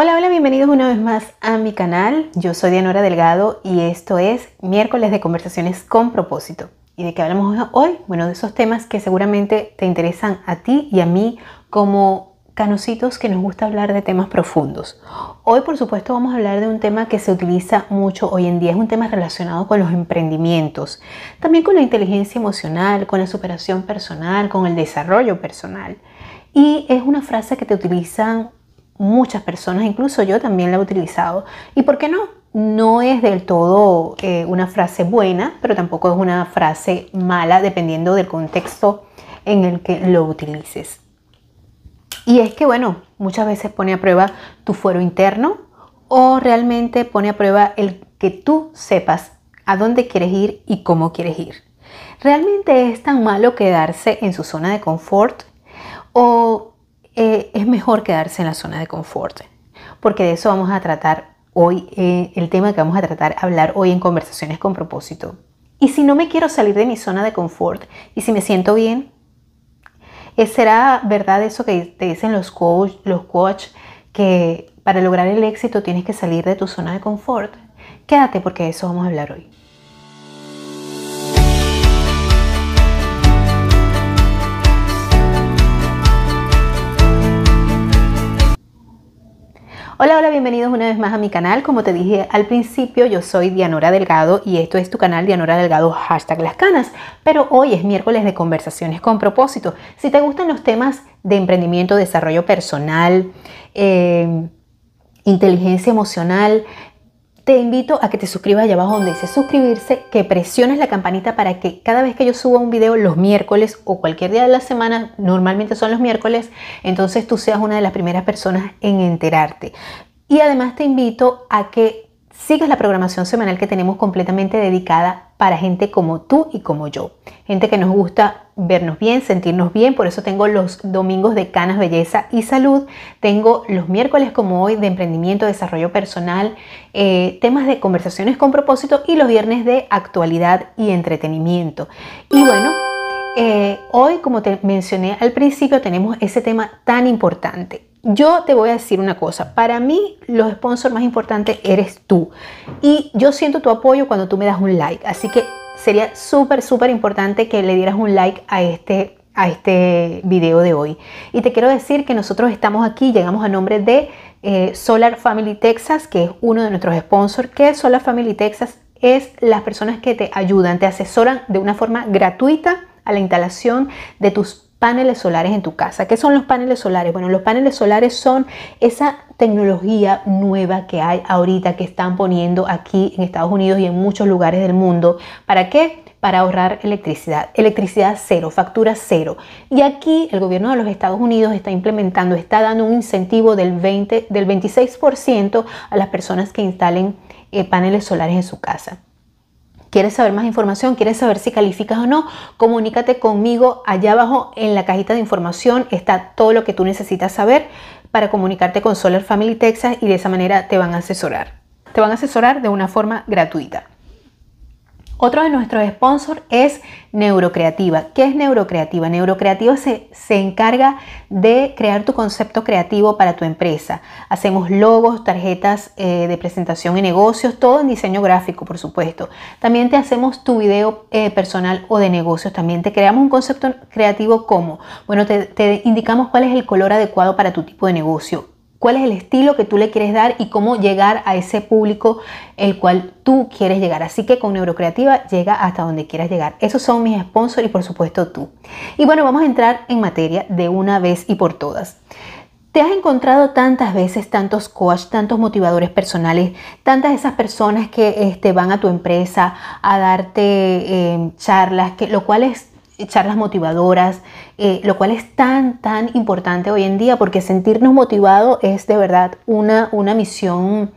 Hola, hola, bienvenidos una vez más a mi canal. Yo soy Dianora Delgado y esto es miércoles de conversaciones con propósito. ¿Y de qué hablamos hoy? Bueno, de esos temas que seguramente te interesan a ti y a mí como canositos que nos gusta hablar de temas profundos. Hoy, por supuesto, vamos a hablar de un tema que se utiliza mucho hoy en día. Es un tema relacionado con los emprendimientos, también con la inteligencia emocional, con la superación personal, con el desarrollo personal. Y es una frase que te utilizan muchas personas, incluso yo también la he utilizado. ¿Y por qué no? No es del todo eh, una frase buena, pero tampoco es una frase mala, dependiendo del contexto en el que lo utilices. Y es que, bueno, muchas veces pone a prueba tu fuero interno o realmente pone a prueba el que tú sepas a dónde quieres ir y cómo quieres ir. ¿Realmente es tan malo quedarse en su zona de confort? ¿O eh, es mejor quedarse en la zona de confort, porque de eso vamos a tratar hoy, eh, el tema que vamos a tratar, hablar hoy en conversaciones con propósito. Y si no me quiero salir de mi zona de confort y si me siento bien, eh, ¿será verdad eso que te dicen los coach, los coach que para lograr el éxito tienes que salir de tu zona de confort? Quédate porque de eso vamos a hablar hoy. Hola, hola, bienvenidos una vez más a mi canal. Como te dije al principio, yo soy Dianora Delgado y esto es tu canal Dianora Delgado, hashtag las canas. Pero hoy es miércoles de conversaciones con propósito. Si te gustan los temas de emprendimiento, desarrollo personal, eh, inteligencia emocional, te invito a que te suscribas allá abajo donde dice suscribirse, que presiones la campanita para que cada vez que yo suba un video los miércoles o cualquier día de la semana, normalmente son los miércoles, entonces tú seas una de las primeras personas en enterarte. Y además te invito a que sigas la programación semanal que tenemos completamente dedicada para gente como tú y como yo. Gente que nos gusta vernos bien, sentirnos bien, por eso tengo los domingos de Canas Belleza y Salud, tengo los miércoles como hoy de emprendimiento, desarrollo personal, eh, temas de conversaciones con propósito y los viernes de actualidad y entretenimiento. Y bueno, eh, hoy como te mencioné al principio tenemos ese tema tan importante, yo te voy a decir una cosa, para mí los sponsors más importantes eres tú. Y yo siento tu apoyo cuando tú me das un like, así que sería súper, súper importante que le dieras un like a este, a este video de hoy. Y te quiero decir que nosotros estamos aquí, llegamos a nombre de eh, Solar Family Texas, que es uno de nuestros sponsors, que Solar Family Texas es las personas que te ayudan, te asesoran de una forma gratuita a la instalación de tus paneles solares en tu casa. ¿Qué son los paneles solares? Bueno, los paneles solares son esa tecnología nueva que hay ahorita que están poniendo aquí en Estados Unidos y en muchos lugares del mundo. ¿Para qué? Para ahorrar electricidad. Electricidad cero, factura cero. Y aquí el gobierno de los Estados Unidos está implementando, está dando un incentivo del, 20, del 26% a las personas que instalen eh, paneles solares en su casa. ¿Quieres saber más información? ¿Quieres saber si calificas o no? Comunícate conmigo. Allá abajo en la cajita de información está todo lo que tú necesitas saber para comunicarte con Solar Family Texas y de esa manera te van a asesorar. Te van a asesorar de una forma gratuita. Otro de nuestros sponsors es Neurocreativa. ¿Qué es Neurocreativa? Neurocreativa se, se, encarga de crear tu concepto creativo para tu empresa. Hacemos logos, tarjetas eh, de presentación y negocios, todo en diseño gráfico, por supuesto. También te hacemos tu video eh, personal o de negocios. También te creamos un concepto creativo como, bueno, te, te indicamos cuál es el color adecuado para tu tipo de negocio cuál es el estilo que tú le quieres dar y cómo llegar a ese público el cual tú quieres llegar. Así que con Neurocreativa llega hasta donde quieras llegar. Esos son mis sponsors y por supuesto tú. Y bueno, vamos a entrar en materia de una vez y por todas. ¿Te has encontrado tantas veces tantos coach, tantos motivadores personales, tantas esas personas que este, van a tu empresa a darte eh, charlas, que, lo cual es charlas motivadoras, eh, lo cual es tan, tan importante hoy en día porque sentirnos motivados es de verdad una, una misión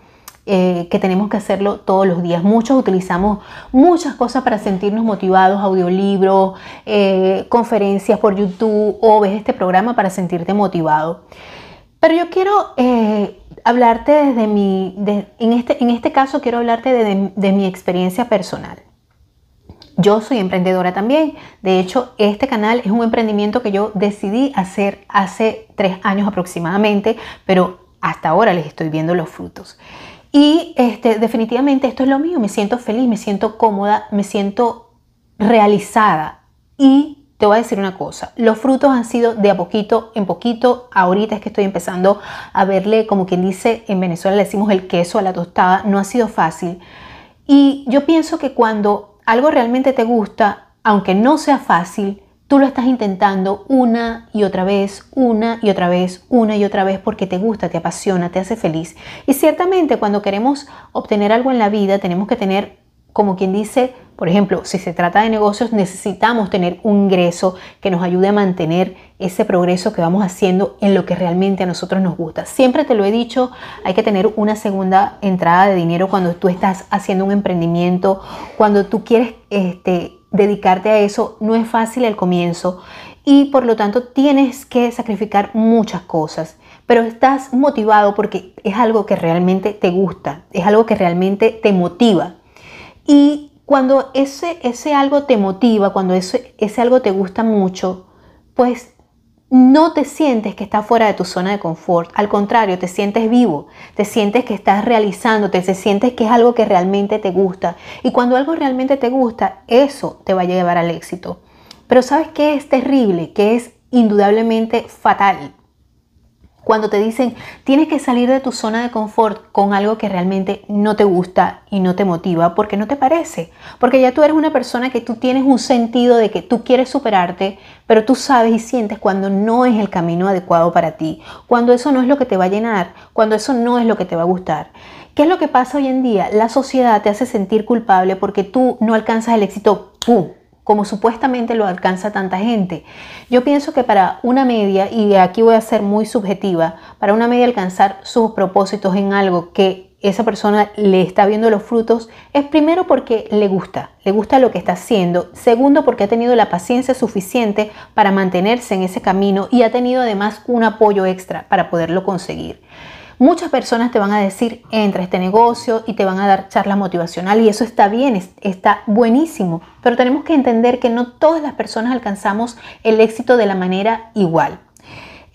eh, que tenemos que hacerlo todos los días. Muchos utilizamos muchas cosas para sentirnos motivados, audiolibros, eh, conferencias por YouTube o ves este programa para sentirte motivado. Pero yo quiero hablarte desde mi, en, este, en este caso quiero hablarte de mi experiencia personal. Yo soy emprendedora también. De hecho, este canal es un emprendimiento que yo decidí hacer hace tres años aproximadamente, pero hasta ahora les estoy viendo los frutos. Y este, definitivamente esto es lo mío, me siento feliz, me siento cómoda, me siento realizada. Y te voy a decir una cosa, los frutos han sido de a poquito en poquito, ahorita es que estoy empezando a verle, como quien dice, en Venezuela le decimos el queso a la tostada, no ha sido fácil. Y yo pienso que cuando algo realmente te gusta, aunque no sea fácil, Tú lo estás intentando una y otra vez, una y otra vez, una y otra vez porque te gusta, te apasiona, te hace feliz. Y ciertamente cuando queremos obtener algo en la vida tenemos que tener, como quien dice, por ejemplo, si se trata de negocios, necesitamos tener un ingreso que nos ayude a mantener ese progreso que vamos haciendo en lo que realmente a nosotros nos gusta. Siempre te lo he dicho, hay que tener una segunda entrada de dinero cuando tú estás haciendo un emprendimiento, cuando tú quieres este, dedicarte a eso no es fácil al comienzo y por lo tanto tienes que sacrificar muchas cosas, pero estás motivado porque es algo que realmente te gusta, es algo que realmente te motiva. Y cuando ese, ese algo te motiva, cuando ese, ese algo te gusta mucho, pues no te sientes que estás fuera de tu zona de confort, al contrario, te sientes vivo, te sientes que estás realizándote, te sientes que es algo que realmente te gusta. Y cuando algo realmente te gusta, eso te va a llevar al éxito. Pero ¿sabes qué es terrible? Que es indudablemente fatal cuando te dicen tienes que salir de tu zona de confort con algo que realmente no te gusta y no te motiva porque no te parece. Porque ya tú eres una persona que tú tienes un sentido de que tú quieres superarte, pero tú sabes y sientes cuando no es el camino adecuado para ti, cuando eso no es lo que te va a llenar, cuando eso no es lo que te va a gustar. ¿Qué es lo que pasa hoy en día? La sociedad te hace sentir culpable porque tú no alcanzas el éxito ¡pum! Como supuestamente lo alcanza tanta gente. Yo pienso que para una media, y aquí voy a ser muy subjetiva, para una media alcanzar sus propósitos en algo que esa persona le está viendo los frutos, es primero porque le gusta, le gusta lo que está haciendo, segundo porque ha tenido la paciencia suficiente para mantenerse en ese camino y ha tenido además un apoyo extra para poderlo conseguir. Muchas personas te van a decir, entra a este negocio y te van a dar charlas motivacionales y eso está bien, está buenísimo, pero tenemos que entender que no todas las personas alcanzamos el éxito de la manera igual.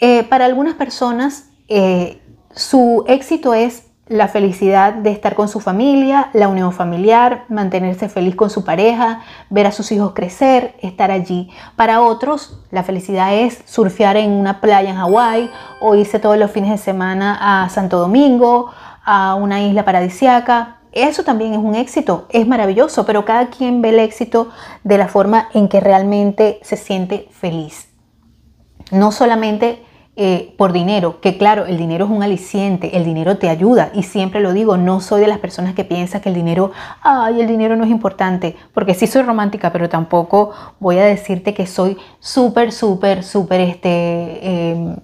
Eh, para algunas personas eh, su éxito es la felicidad de estar con su familia, la unión familiar, mantenerse feliz con su pareja, ver a sus hijos crecer, estar allí. Para otros, la felicidad es surfear en una playa en Hawái o irse todos los fines de semana a Santo Domingo, a una isla paradisiaca. Eso también es un éxito, es maravilloso, pero cada quien ve el éxito de la forma en que realmente se siente feliz. No solamente eh, por dinero, que claro, el dinero es un aliciente, el dinero te ayuda y siempre lo digo, no soy de las personas que piensan que el dinero, ay, el dinero no es importante, porque sí soy romántica, pero tampoco voy a decirte que soy súper, súper, súper, este... Em,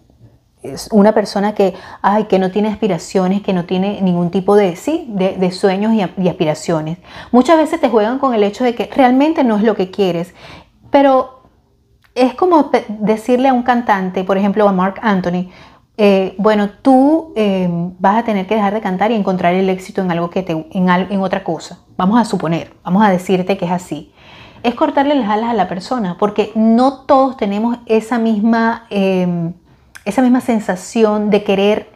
una persona que, ay, que no tiene aspiraciones, que no tiene ningún tipo de, sí, de, sueños y, y, aspiraciones. Muchas veces te juegan con el hecho de que realmente no es lo que quieres, pero es como decirle a un cantante, por ejemplo a Mark Anthony, eh, bueno, tú eh, vas a tener que dejar de cantar y encontrar el éxito en algo que te, en, en, otra cosa. Vamos a suponer, vamos a decirte que es así. Es cortarle las alas a la persona, porque no todos tenemos esa misma, eh, esa misma sensación de querer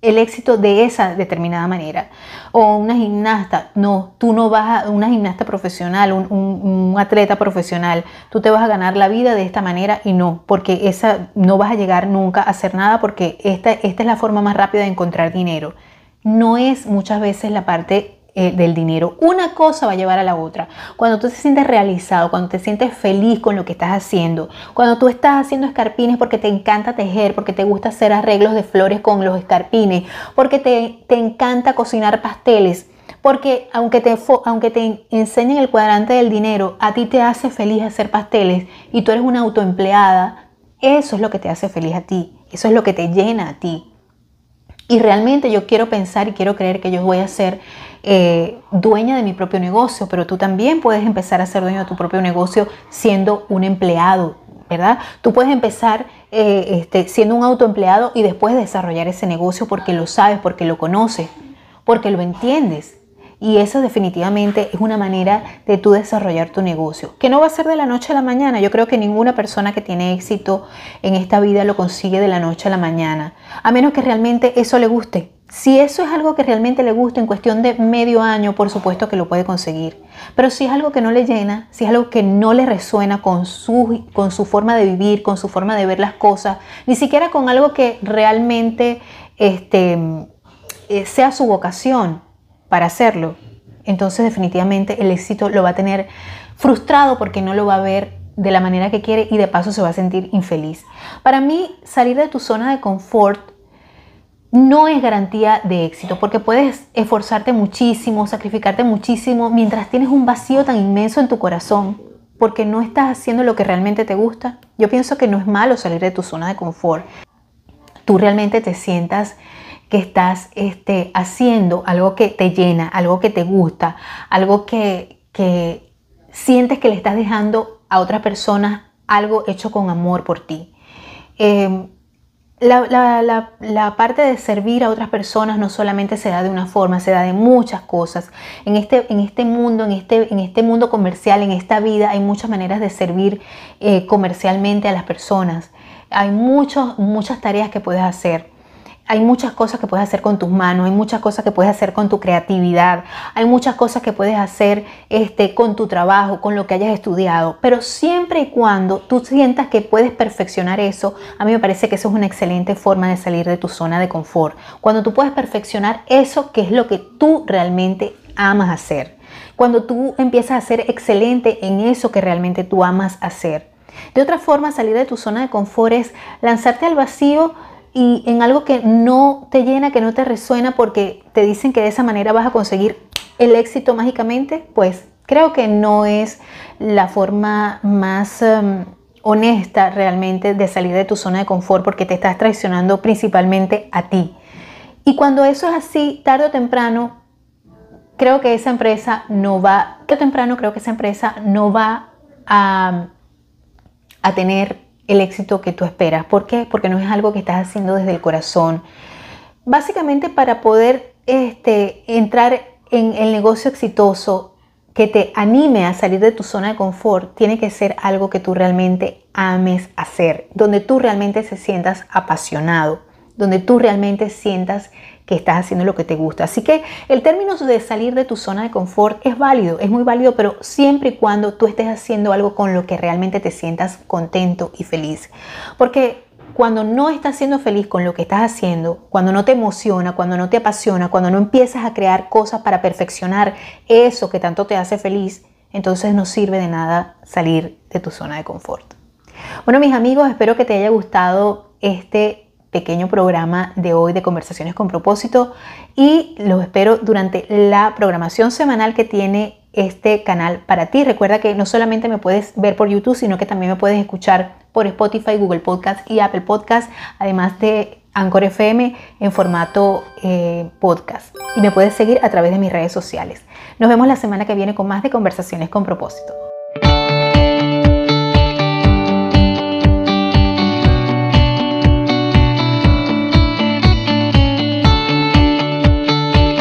el éxito de esa determinada manera. O una gimnasta, no, tú no vas a una gimnasta profesional, un, atleta profesional, tú te vas a ganar la vida de esta manera y no, porque esa no vas a llegar nunca a hacer nada porque esta, esta es la forma más rápida de encontrar dinero. No es muchas veces la parte eh, del dinero. Una cosa va a llevar a la otra. Cuando tú te sientes realizado, cuando te sientes feliz con lo que estás haciendo, cuando tú estás haciendo escarpines porque te encanta tejer, porque te gusta hacer arreglos de flores con los escarpines, porque te, te encanta cocinar pasteles, porque aunque te, aunque te enseñen el cuadrante del dinero, a ti te hace feliz hacer pasteles y tú eres una autoempleada, eso es lo que te hace feliz a ti, eso es lo que te llena a ti. Y realmente yo quiero pensar y quiero creer que yo voy a ser eh, dueña de mi propio negocio, pero tú también puedes empezar a ser dueño de tu propio negocio siendo un empleado, ¿verdad? Tú puedes empezar eh, este, siendo un autoempleado y después desarrollar ese negocio porque lo sabes, porque lo conoces, porque lo entiendes. Y eso definitivamente es una manera de tú desarrollar tu negocio, que no va a ser de la noche a la mañana. Yo creo que ninguna persona que tiene éxito en esta vida lo consigue de la noche a la mañana, a menos que realmente eso le guste. Si eso es algo que realmente le gusta en cuestión de medio año, por supuesto que lo puede conseguir. Pero si es algo que no le llena, si es algo que no le resuena con su, con su forma de vivir, con su forma de ver las cosas, ni siquiera con algo que realmente este, eh, sea su vocación para hacerlo, entonces definitivamente el éxito lo va a tener frustrado porque no lo va a ver de la manera que quiere y de paso se va a sentir infeliz. Para mí, salir de tu zona de confort no es garantía de éxito, porque puedes esforzarte muchísimo, sacrificarte muchísimo, mientras tienes un vacío tan inmenso en tu corazón, porque no estás haciendo lo que realmente te gusta. Yo pienso que no es malo salir de tu zona de confort. Tú realmente te sientas que estás este, haciendo algo que te llena, algo que te gusta, algo que, que sientes que le estás dejando a otras personas algo hecho con amor por ti. Em, la, parte de servir a otras personas no solamente se da de una forma, se da de muchas cosas. En este, en este mundo, en este, en este mundo comercial, en esta vida, hay muchas maneras de servir eh, comercialmente a las personas. Hay muchos, muchas tareas que puedes hacer hay muchas cosas que puedes hacer con tus manos, hay muchas cosas que puedes hacer con tu creatividad, hay muchas cosas que puedes hacer este, con tu trabajo, con lo que hayas estudiado, pero siempre y cuando tú sientas que puedes perfeccionar eso, a mí me parece que eso es una excelente forma de salir de tu zona de confort. Cuando tú puedes perfeccionar eso que es lo que tú realmente amas hacer. Cuando tú empiezas a ser excelente en eso que realmente tú amas hacer. De otra forma, salir de tu zona de confort es lanzarte al vacío y en algo que no te llena, que no te resuena porque te dicen que de esa manera vas a conseguir el éxito mágicamente, pues creo que no es la forma más em, honesta realmente de salir de tu zona de confort porque te estás traicionando principalmente a ti. Y cuando eso es así, tarde o temprano, creo que esa empresa no va, tarde o temprano creo que esa empresa no va a, a tener el éxito que tú esperas. ¿Por qué? Porque no es algo que estás haciendo desde el corazón. Básicamente para poder este, entrar en el negocio exitoso que te anime a salir de tu zona de confort, tiene que ser algo que tú realmente ames hacer, donde tú realmente se sientas apasionado, donde tú realmente sientas que estás haciendo lo que te gusta. Así que el término de salir de tu zona de confort es válido, es muy válido, pero siempre y cuando tú estés haciendo algo con lo que realmente te sientas contento y feliz. Porque cuando no estás siendo feliz con lo que estás haciendo, cuando no te emociona, cuando no te apasiona, cuando no empiezas a crear cosas para perfeccionar eso que tanto te hace feliz, entonces no sirve de nada salir de tu zona de confort. Bueno, mis amigos, espero que te haya gustado este pequeño programa de hoy de conversaciones con propósito y los espero durante la programación semanal que tiene este canal para ti. Recuerda que no solamente me puedes ver por YouTube, sino que también me puedes escuchar por Spotify, Google Podcast y Apple Podcast, además de Anchor FM en formato eh, podcast. Y me puedes seguir a través de mis redes sociales. Nos vemos la semana que viene con más de conversaciones con propósito.